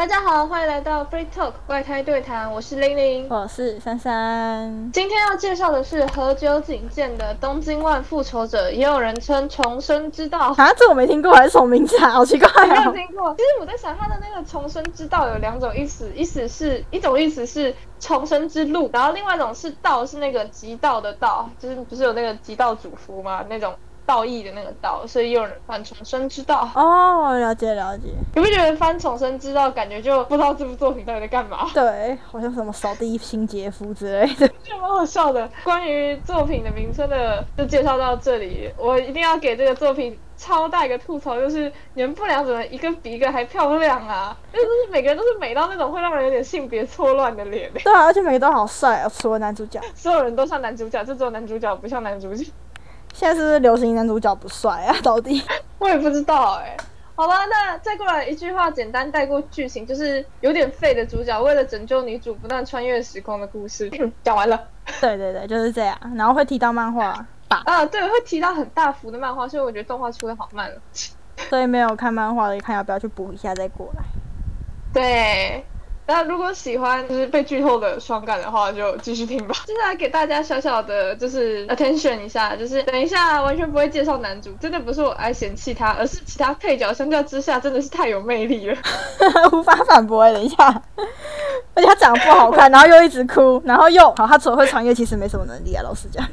大家好，欢迎来到 Free Talk 怪胎对谈，我是玲玲，我是珊珊。今天要介绍的是何九景健的《东京万复仇者》，也有人称重生之道。啊，这我没听过，还是什么名字啊？好奇怪没有听过。其实我在想，他的那个重生之道有两种意思，意思是一种意思是重生之路，然后另外一种是道，是那个极道的道，就是不是有那个极道主夫吗？那种。道义的那个道，所以有人翻重生之道。哦，了解了解。你不觉得翻重生之道，感觉就不知道这部作品到底在干嘛？对，好像什么扫地清洁夫之类的，就蛮好笑的。关于作品的名称的，就介绍到这里。我一定要给这个作品超大一个吐槽，就是你们不良怎么一个比一个还漂亮啊？就是每个人都是美到那种会让人有点性别错乱的脸。对啊，而且每个都好帅啊，除了男主角，所有人都像男主角，就只有男主角不像男主角。现在是不是流行男主角不帅啊？到底我也不知道哎。好吧，那再过来一句话，简单带过剧情，就是有点废的主角为了拯救女主不断穿越时空的故事。讲完了。对对对，就是这样。然后会提到漫画吧？啊，对，会提到很大幅的漫画，所以我觉得动画出的好慢了。所以没有看漫画的，看要不要去补一下再过来。对。那如果喜欢就是被剧透的爽感的话，就继续听吧。接 下来给大家小小的，就是 attention 一下，就是等一下完全不会介绍男主，真的不是我爱嫌弃他，而是其他配角相较之下真的是太有魅力了，无法反驳。等一下，而且他长得不好看，然后又一直哭，然后又好，他除了会穿越，其实没什么能力啊，老实讲。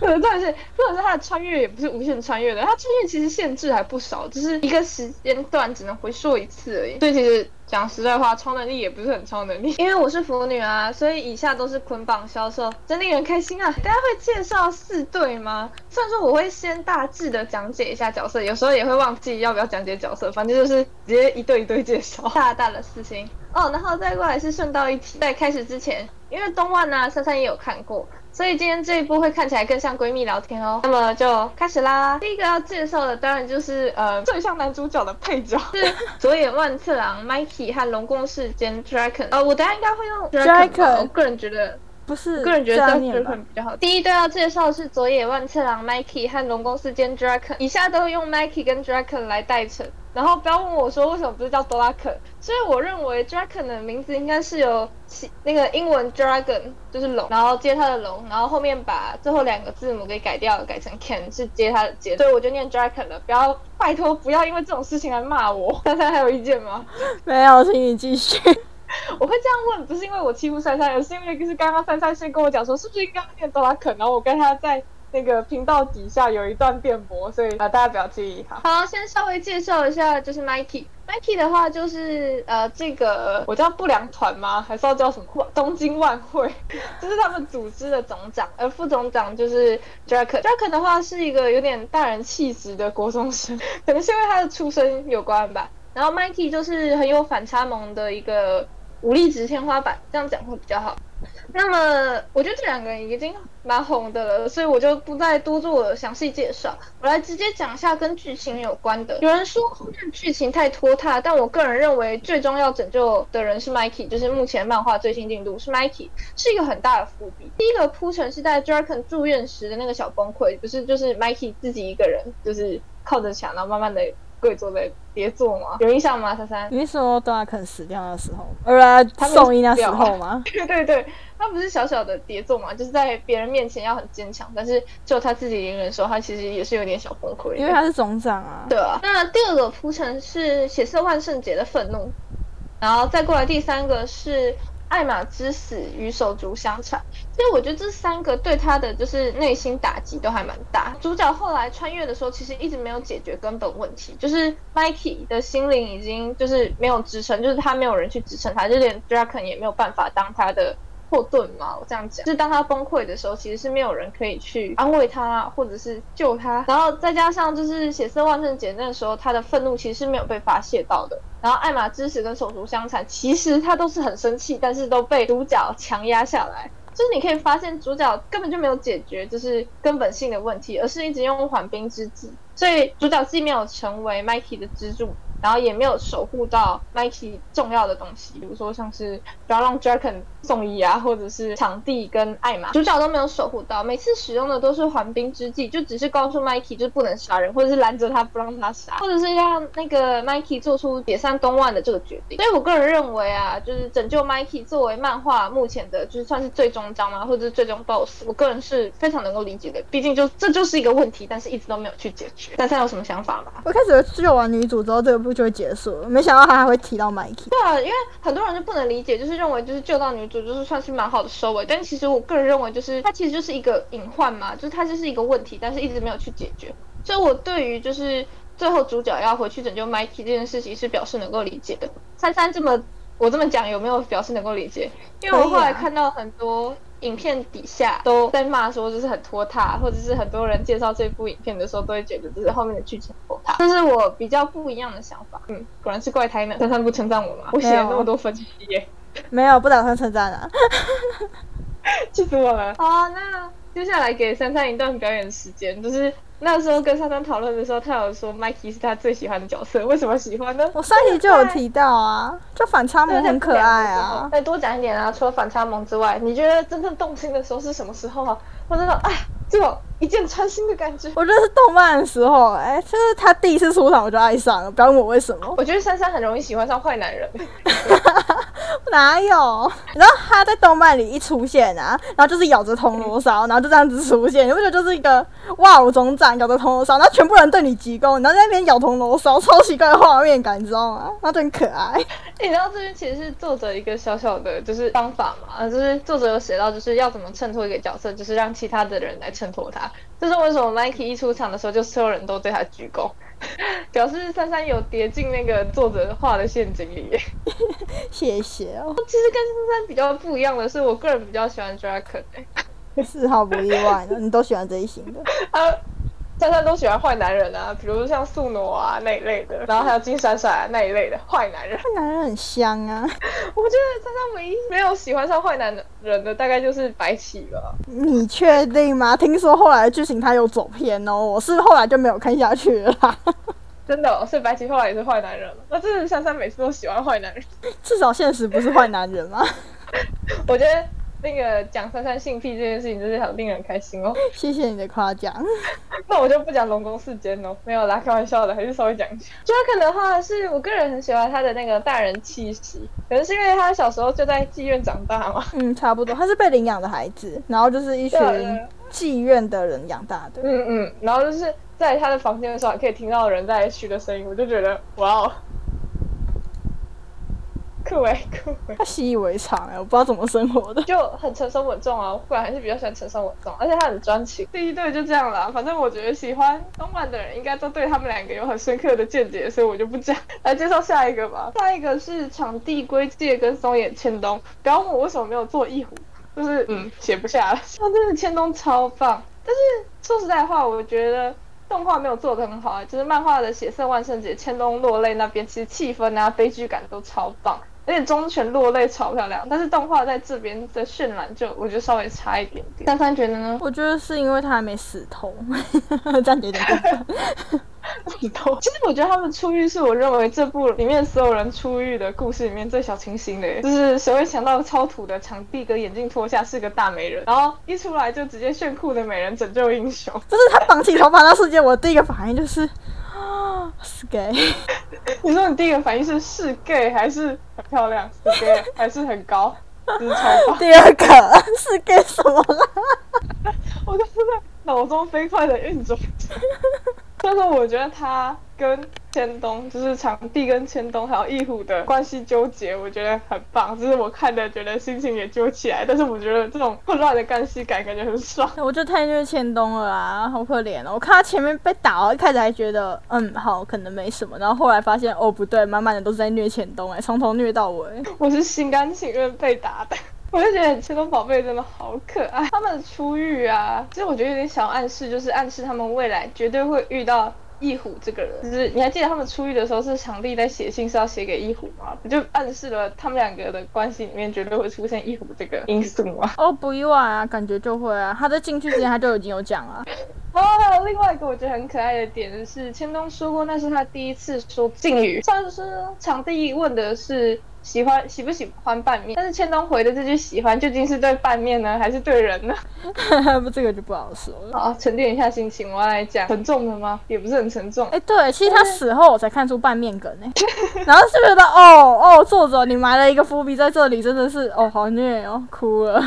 对，但是或者是他的穿越也不是无限穿越的，他穿越其实限制还不少，只是一个时间段只能回溯一次而已。所以其实。讲实在话，超能力也不是很超能力，因为我是腐女啊，所以以下都是捆绑销售，真令人开心啊！大家会介绍四对吗？虽然说我会先大致的讲解一下角色，有时候也会忘记要不要讲解角色，反正就是直接一对一对介绍，大大的事情哦。然后再过来是顺道一提，在开始之前，因为东万呢，珊珊也有看过。所以今天这一部会看起来更像闺蜜聊天哦。那么就开始啦。第一个要介绍的当然就是呃最像男主角的配角，是 佐野万次郎 Mikey 和龙宫世间 Dragon。呃，我等下应该会用 Dragon。我个人觉得不是，个人觉得 Dragon 比较好。第一对要介绍是佐野万次郎 Mikey 和龙宫世间 Dragon，以下都用 Mikey 跟 Dragon 来代称。然后不要问我说为什么不是叫 Dragon，所以我认为 Dragon 的名字应该是由那个英文 Dragon 就是龙，然后接它的龙，然后后面把最后两个字母给改掉，改成 Ken 是接它的接，所以我就念 Dragon 了。不要拜托不要因为这种事情来骂我。珊珊还有意见吗？没有，请你继续。我会这样问，不是因为我欺负珊珊，而是因为就是刚刚珊珊先跟我讲说是不是应该念 Dragon，然后我跟他在。那个频道底下有一段辩驳，所以啊，大家不要介意哈。好，先稍微介绍一下，就是 Mikey。Mikey 的话，就是呃，这个我叫不良团吗？还是要叫什么？东京万会，就是他们组织的总长，而副总长就是 Draken。Draken 的话是一个有点大人气质的国中生，可能是因为他的出身有关吧。然后 Mikey 就是很有反差萌的一个武力值天花板，这样讲会比较好。那么，我觉得这两个人已经蛮红的了，所以我就不再多做详细介绍。我来直接讲一下跟剧情有关的。有人说后面剧情太拖沓，但我个人认为最终要拯救的人是 Mikey，就是目前漫画最新进度是 Mikey，是一个很大的伏笔。第一个铺陈是在 Draken 住院时的那个小崩溃，不是就是 Mikey 自己一个人，就是靠着墙，然后慢慢的。跪坐在叠坐吗？有印象吗？珊珊，你是说多拉肯死掉的时候，呃，送医那时候吗？对对对，他不是小小的叠坐嘛，就是在别人面前要很坚强，但是就他自己一个人的时候，他其实也是有点小崩溃。因为他是总长啊。对啊。那第二个铺陈是血色万圣节的愤怒，然后再过来第三个是。艾玛之死与手足相残，所以我觉得这三个对他的就是内心打击都还蛮大。主角后来穿越的时候，其实一直没有解决根本问题，就是 Mikey 的心灵已经就是没有支撑，就是他没有人去支撑他，就连 Draken 也没有办法当他的。后盾嘛，我这样讲，就是当他崩溃的时候，其实是没有人可以去安慰他，或者是救他。然后再加上就是血色万圣节那个时候，他的愤怒其实是没有被发泄到的。然后艾玛之死跟手足相残，其实他都是很生气，但是都被主角强压下来。就是你可以发现，主角根本就没有解决就是根本性的问题，而是一直用缓兵之计。所以主角既没有成为 Mikey 的支柱，然后也没有守护到 Mikey 重要的东西，比如说像是不要让 Draken 送医啊，或者是场地跟艾玛主角都没有守护到，每次使用的都是缓兵之计，就只是告诉 Mikey 就不能杀人，或者是拦着他不让他杀，或者是让那个 Mikey 做出解散东万的这个决定。所以我个人认为啊，就是拯救 Mikey 作为漫画目前的，就是算是最终章嘛，或者是最终 BOSS，我个人是非常能够理解的，毕竟就这就是一个问题，但是一直都没有去解决。三三有什么想法吗？我开始救完女主之后，这个部就会结束了，没想到他还会提到 Mikey。对啊，因为很多人就不能理解，就是认为就是救到女主就是算是蛮好的收尾，但其实我个人认为就是它其实就是一个隐患嘛，就是它就是一个问题，但是一直没有去解决。所以我对于就是最后主角要回去拯救 Mikey 这件事情是表示能够理解的。三三这么我这么讲有没有表示能够理解？因为我后来看到很多。影片底下都在骂说就是很拖沓，或者是很多人介绍这部影片的时候都会觉得就是后面的剧情拖沓，这是我比较不一样的想法。嗯，果然是怪胎呢。珊珊不称赞我吗？我写了那么多分析耶。没有，不打算称赞啊。气死我了。好，那接下来给珊珊一段表演时间，就是。那时候跟珊珊讨论的时候，她有说 Mikey 是他最喜欢的角色，为什么喜欢呢？我上集就有提到啊，就反差萌很可爱啊。再多讲一点啊，除了反差萌之外，你觉得真正动心的时候是什么时候啊？我真的，哎，这种一箭穿心的感觉。我觉得是动漫的时候，哎，就是他第一次出场我就爱上了，不要问我为什么。我觉得珊珊很容易喜欢上坏男人。哪有？然后他在动漫里一出现啊，然后就是咬着铜锣烧，然后就这样子出现，你不觉得就是一个哇武总长咬着铜锣烧，然后全部人对你鞠躬，然后在那边咬铜锣烧，超奇怪的画面感，你知道吗？那就很可爱。你知道这边其实是作者一个小小的，就是方法嘛，就是作者有写到，就是要怎么衬托一个角色，就是让其他的人来衬托他。这是为什么 Mikey 一出场的时候，就所有人都对他鞠躬。表示珊珊有跌进那个作者画的陷阱里，谢谢哦。其实跟珊珊比较不一样的是，我个人比较喜欢 Draken，丝毫不意外的，你都喜欢这一型的。珊珊都喜欢坏男人啊，比如像素诺啊那一类的，然后还有金闪闪那一类的坏男人。坏男人很香啊！我觉得珊珊唯一没有喜欢上坏男人的，大概就是白起了。你确定吗？听说后来的剧情他有走偏哦，我是后来就没有看下去了。真的，所以白起后来也是坏男人了。那真的珊珊每次都喜欢坏男人，至少现实不是坏男人吗？我觉得。那个讲珊珊性癖这件事情，真是很令人开心哦。谢谢你的夸奖。那我就不讲龙宫事件哦，没有啦，开玩笑的，还是稍微讲一下。Draken 的话，是我个人很喜欢他的那个大人气息，可能是因为他小时候就在妓院长大嘛。嗯，差不多，他是被领养的孩子，然后就是一群妓院的人养大的。嗯嗯，然后就是在他的房间的时候，可以听到人在嘘的声音，我就觉得哇哦。酷哎酷哎，他习以为常哎，我不知道怎么生活的，就很成熟稳重啊。我个人还是比较喜欢成熟稳重，而且他很专情。第一对就这样啦，反正我觉得喜欢动漫的人应该都对他们两个有很深刻的见解，所以我就不讲。来介绍下一个吧，下一个是场地龟介跟松野千冬。不要问我为什么没有做一虎，就是嗯写不下了。他真的千冬超棒，但是说实在话，我觉得动画没有做的很好啊。就是漫画的血色万圣节，千冬落泪那边，其实气氛啊悲剧感都超棒。而且忠犬落泪超漂亮，但是动画在这边的渲染就我觉得稍微差一点点。三三觉得呢？我觉得是因为他还没死透，这样有点过分。死透。其实我觉得他们出狱是我认为这部里面所有人出狱的故事里面最小清新的，就是谁会想到超土的场地跟眼镜脱下是个大美人，然后一出来就直接炫酷的美人拯救英雄。就是他绑起头发那瞬间，我第一个反应就是啊，是 gay。你说你第一个反应是是 gay 还是很漂亮？是 gay 还是很高？是超棒。第二个 是 gay 什么啦？我就是在脑中飞快的运转。但是我觉得他跟千冬，就是场地跟千冬还有义虎的关系纠结，我觉得很棒。就是我看的觉得心情也揪起来，但是我觉得这种混乱的干系感感觉很爽。我觉得太虐千冬了啊，好可怜哦！我看他前面被打，一开始还觉得嗯好，可能没什么，然后后来发现哦不对，满满的都是在虐千冬哎，从头虐到尾。我是心甘情愿被打的，我就觉得千冬宝贝真的好可爱。他们的出狱啊，其实我觉得有点小暗示，就是暗示他们未来绝对会遇到。翼虎这个人，就是你还记得他们出狱的时候是场地在写信，是要写给翼虎吗？不就暗示了他们两个的关系里面绝对会出现翼虎这个因素吗？哦，不意外啊，感觉就会啊。他在进去之前他就已经有讲了。然后还有另外一个我觉得很可爱的点是，千冬说过那是他第一次说敬语，上次场地问的是。喜欢喜不喜欢拌面？但是千冬回的这句喜欢究竟是对拌面呢，还是对人呢？不，这个就不好说了。好，沉淀一下心情，我要来讲沉重的吗？也不是很沉重。哎，对，其实他死后我才看出拌面梗呢。然后是觉得哦哦，作者你埋了一个伏笔在这里，真的是哦好虐哦，哭了。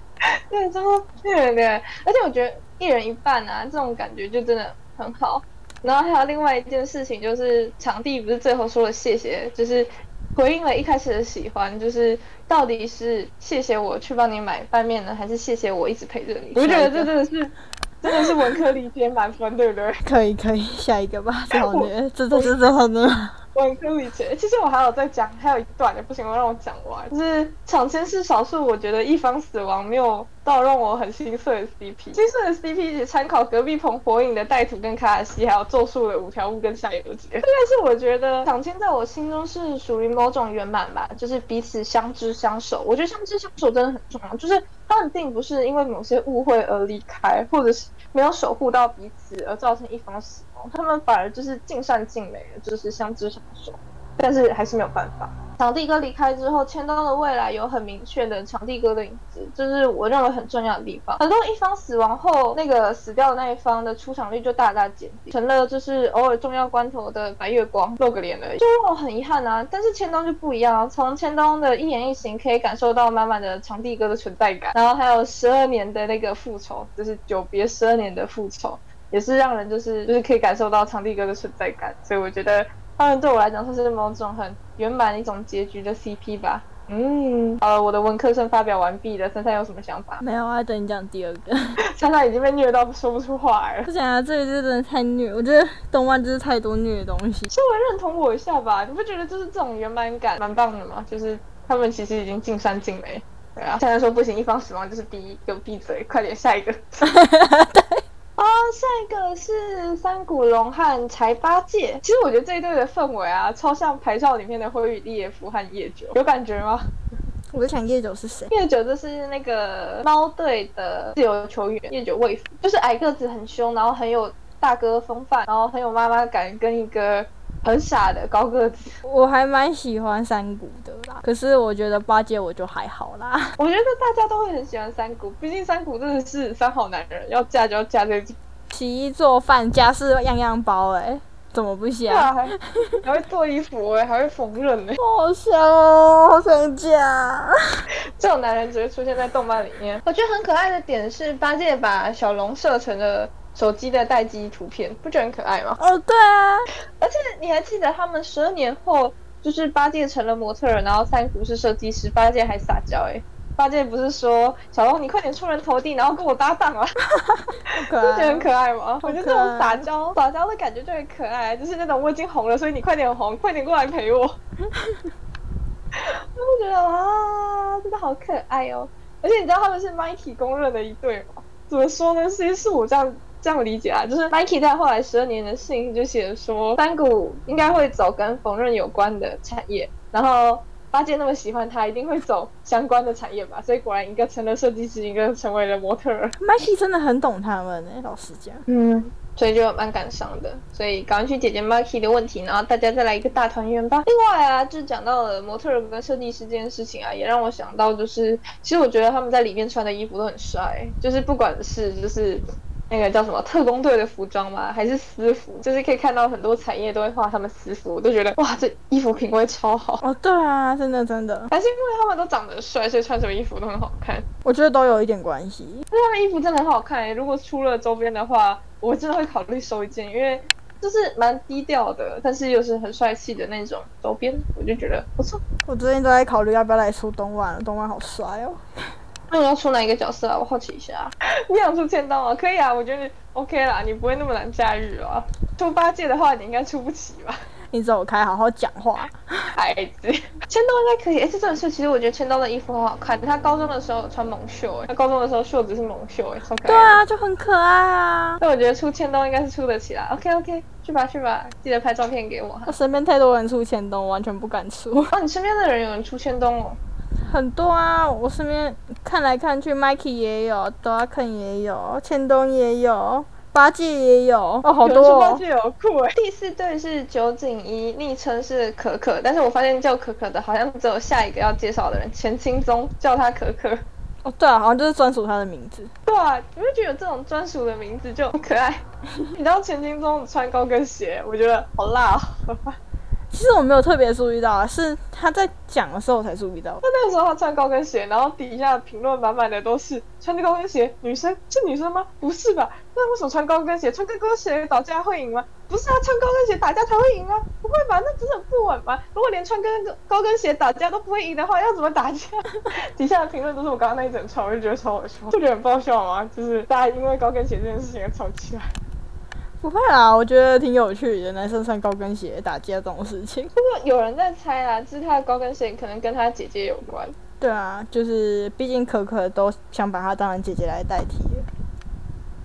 对，真的虐的，而且我觉得一人一半啊，这种感觉就真的很好。然后还有另外一件事情，就是场地不是最后说了谢谢，就是。回应了一开始的喜欢，就是到底是谢谢我去帮你买拌面呢，还是谢谢我一直陪着你？我觉得这真的是，真的是文科理解满分，对不对？可以可以，下一个吧，这好虐，这这这这好虐。文科理解，其实我还有在讲，还有一段也不行，我让我讲完。就是场千是少数，我觉得一方死亡没有到让我很心碎的 CP。心碎的 CP 只参考隔壁棚火影的带土跟卡卡西，还有咒术的五条悟跟夏油杰。但是我觉得场千在我心中是属于某种圆满吧，就是彼此相知相守。我觉得相知相守真的很重要，就是他们并不是因为某些误会而离开，或者是没有守护到彼此而造成一方死亡。他们反而就是尽善尽美，就是相知相但是还是没有办法。场地哥离开之后，千刀的未来有很明确的场地哥的影子，就是我认为很重要的地方。很多一方死亡后，那个死掉的那一方的出场率就大大减低，成了就是偶尔重要关头的白月光露个脸而已，就让我很遗憾啊。但是千刀就不一样，从千刀的一言一行可以感受到满满的场地哥的存在感，然后还有十二年的那个复仇，就是久别十二年的复仇。也是让人就是就是可以感受到场地哥的存在感，所以我觉得他们对我来讲算是某种很圆满一种结局的 CP 吧。嗯，好了，我的文科生发表完毕了，珊珊有什么想法？没有啊，等你讲第二个。珊珊已经被虐到说不出话了。不行啊，这个真的太虐，我觉得动漫就是太多虐的东西。稍微认同我一下吧，你不觉得就是这种圆满感蛮棒的吗？就是他们其实已经尽善尽美。对啊，珊珊说不行，一方死亡就是第一，给我闭嘴，快点下一个。对。啊，下一个是三谷龙和柴八戒。其实我觉得这一对的氛围啊，超像《牌照》里面的灰羽利叶夫和叶九，有感觉吗？我在想叶九是谁？叶九就是那个猫队的自由球员，叶九卫夫，就是矮个子很凶，然后很有大哥风范，然后很有妈妈感，跟一个。很傻的高个子，我还蛮喜欢山谷的啦。可是我觉得八戒我就还好啦。我觉得大家都会很喜欢山谷，毕竟山谷真的是三好男人，要嫁就要嫁这种。洗衣做饭家事样样包哎，怎么不想？还还会做衣服哎，还会缝纫哎，好香哦，好想家。这种男人只会出现在动漫里面。我觉得很可爱的点是八戒把小龙设成了。手机的待机图片，不觉得很可爱吗？哦，对啊，而且你还记得他们十二年后，就是八戒成了模特儿，然后三福是设计师，八戒还撒娇哎，八戒不是说小龙你快点出人头地，然后跟我搭档啊，不觉得很可爱吗？我觉得这种撒娇撒娇的感觉就很可爱，就是那种我已经红了，所以你快点红，快点过来陪我，我觉得啊，真的好可爱哦，而且你知道他们是 Mikey 公认的一对吗？怎么说呢？其实是我这样。这样理解啊，就是 Mikey 在后来十二年的信就写说，山谷应该会走跟缝纫有关的产业，然后八戒那么喜欢他，一定会走相关的产业吧。所以果然一个成了设计师，一个成为了模特。Nike 真的很懂他们哎，老实讲。嗯，所以就蛮感伤的。所以赶快去解决 Nike 的问题，然后大家再来一个大团圆吧。另外啊，就讲到了模特儿跟设计师这件事情啊，也让我想到就是，其实我觉得他们在里面穿的衣服都很帅，就是不管是就是。那个叫什么特工队的服装吗？还是私服？就是可以看到很多产业都会画他们私服，我都觉得哇，这衣服品味超好哦。对啊，真的真的。还是因为他们都长得帅，所以穿什么衣服都很好看。我觉得都有一点关系。那他们衣服真的很好看如果出了周边的话，我真的会考虑收一件，因为就是蛮低调的，但是又是很帅气的那种周边，我就觉得不错。我最近都在考虑要不要来出东莞了，东莞好帅哦。那你要出哪一个角色啊？我好奇一下。你想出千刀吗？可以啊，我觉得 OK 啦，你不会那么难驾驭啊。猪八戒的话，你应该出不起吧？你走开，好好讲话。孩子，千刀应该可以。哎，这真的是，其实我觉得千刀的衣服很好看。他高中的时候穿蒙袖，哎，他高中的时候袖子是蒙袖，哎，超可爱。对啊，就很可爱啊。那我觉得出千刀应该是出得起来。OK OK，去吧去吧，记得拍照片给我。我身边太多人出千刀，完全不敢出。哦，你身边的人有人出千刀哦？很多啊，我身边看来看去，Mikey 也有，Doraken 也有，千冬也有，八戒也有哦，好多、哦八。戒有酷哎。第四对是九井一，昵称是可可，但是我发现叫可可的好像只有下一个要介绍的人钱清宗叫他可可。哦，对啊，好像就是专属他的名字。对啊，你会觉得有这种专属的名字就很可爱。你知道钱清宗穿高跟鞋，我觉得好辣哦。其实我没有特别注意到啊，是他在讲的时候才注意到。那那个时候他穿高跟鞋，然后底下评论满满的都是穿着高跟鞋，女生是女生吗？不是吧？那为什么穿高跟鞋？穿高跟鞋打架会赢吗？不是啊，穿高跟鞋打架才会赢啊？不会吧？那不是很不稳吗？如果连穿跟高跟鞋打架都不会赢的话，要怎么打架？底下的评论都是我刚刚那一整串，我就觉得超好笑，就觉得很爆笑嘛，就是大家因为高跟鞋这件事情吵起来。不会啦，我觉得挺有趣的，男生穿高跟鞋打架这种事情。不过有人在猜啦，就是他的高跟鞋可能跟他姐姐有关。对啊，就是毕竟可可都想把她当成姐姐来代替了。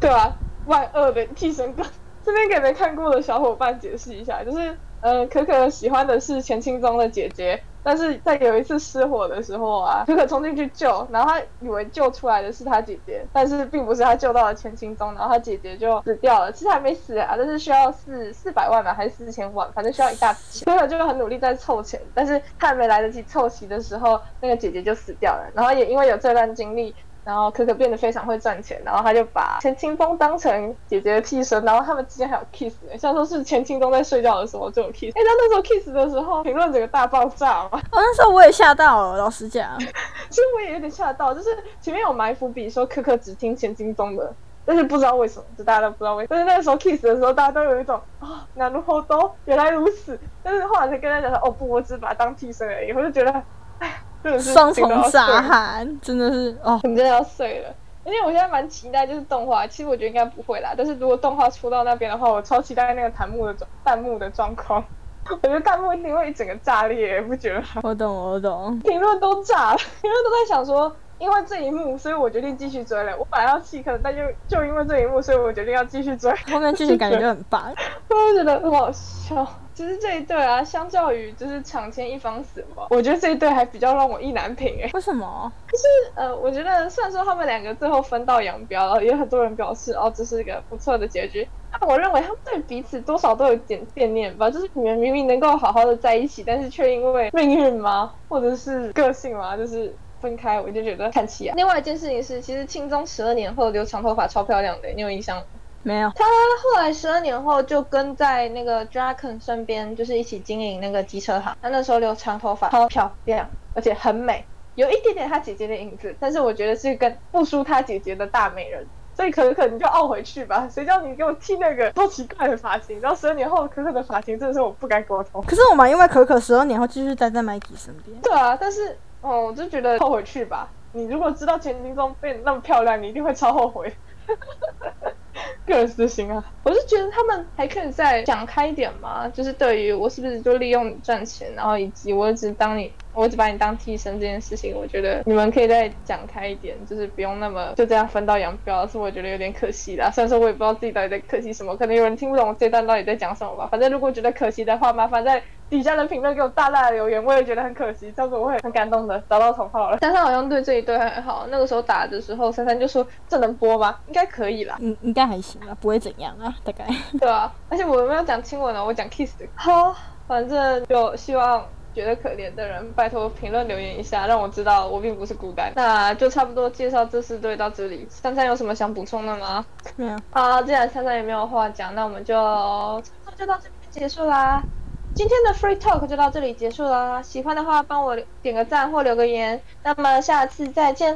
对啊，万恶的替身哥。这边给没看过的小伙伴解释一下，就是呃，可可喜欢的是钱清宗的姐姐，但是在有一次失火的时候啊，可可冲进去救，然后他以为救出来的是他姐姐，但是并不是他救到了钱清宗，然后他姐姐就死掉了。其实还没死啊，但是需要四四百万吧，还是四千万，反正需要一大笔钱。可可就很努力在凑钱，但是他还没来得及凑齐的时候，那个姐姐就死掉了。然后也因为有这段经历。然后可可变得非常会赚钱，然后他就把钱清风当成姐姐的替身，然后他们之间还有 kiss 呢，像说是钱清风在睡觉的时候就有 kiss。哎，那那时候 kiss 的时候，评论整个大爆炸嘛，哦，那时候我也吓到了，老实讲。其实我也有点吓到，就是前面有埋伏笔说可可只听钱清风的，但是不知道为什么，就大家都不知道为什么。但是那个时候 kiss 的时候，大家都有一种啊，那如何都原来如此。但是后来才跟他讲说，哦不，我只是把他当替身而已，我就觉得，哎，双重傻碎喊，真的是哦。你真的要碎了。而且我现在蛮期待，就是动画，其实我觉得应该不会啦。但是如果动画出到那边的话，我超期待那个弹幕的弹幕的状况。我觉得弹幕一定会一整个炸裂，不觉得吗？我懂，我懂。评论都炸了，评论都在想说，因为这一幕，所以我决定继续追了。我本来要弃坑，但就就因为这一幕，所以我决定要继续追。后面剧情感觉就很棒。我就觉得很好笑。其实这一对啊，相较于就是抢先一方死亡，我觉得这一对还比较让我意难平哎、为什么？就是呃，我觉得虽然说他们两个最后分道扬镳了，也有很多人表示哦，这是一个不错的结局。但我认为他们对彼此多少都有点惦念吧，就是你们明明能够好好的在一起，但是却因为命运吗，或者是个性吗，就是分开，我就觉得看起啊。另外一件事情是，其实庆宗十二年后留长头发超漂亮的，你有印象吗？没有。他后来十二年后就跟在那个 Draken 身边，就是一起经营那个机车行。他那时候留长头发，超漂亮，而且很美，有一点点他姐姐的影子，但是我觉得是跟不输他姐姐的大美人。所以可可你就傲回去吧，谁叫你给我剃那个多奇怪的发型？然后十二年后可可的发型真的是我不该沟通。可是我们因为可可十二年后继续待在 Maggie 身边。对啊，但是哦，我就觉得后悔去吧。你如果知道前金钟变那么漂亮，你一定会超后悔。个人私心啊，我是觉得他们还可以再想开一点嘛，就是对于我是不是就利用你赚钱，然后以及我只当你，我只把你当替身这件事情，我觉得你们可以再讲开一点，就是不用那么就这样分道扬镳，是我觉得有点可惜啦。虽然说我也不知道自己到底在可惜什么，可能有人听不懂我这段到底在讲什么吧。反正如果觉得可惜的话，麻烦在底下的评论给我大大的留言，我也觉得很可惜，这样子我会很感动的，找到同号了。珊珊好像对这一对还好，那个时候打的时候，珊珊就说这能播吗？应该可以啦。嗯，应该还行吧，不会怎样啊，大概。对啊，而且我没有讲亲吻哦，我讲 kiss 的。好，反正就希望觉得可怜的人，拜托评论留言一下，让我知道我并不是孤单。那就差不多介绍这四队到这里。珊珊有什么想补充的吗？没有。好，既然珊珊也没有话讲，那我们就差不多就到这边结束啦。今天的 Free Talk 就到这里结束啦。喜欢的话，帮我点个赞或留个言。那么下次再见。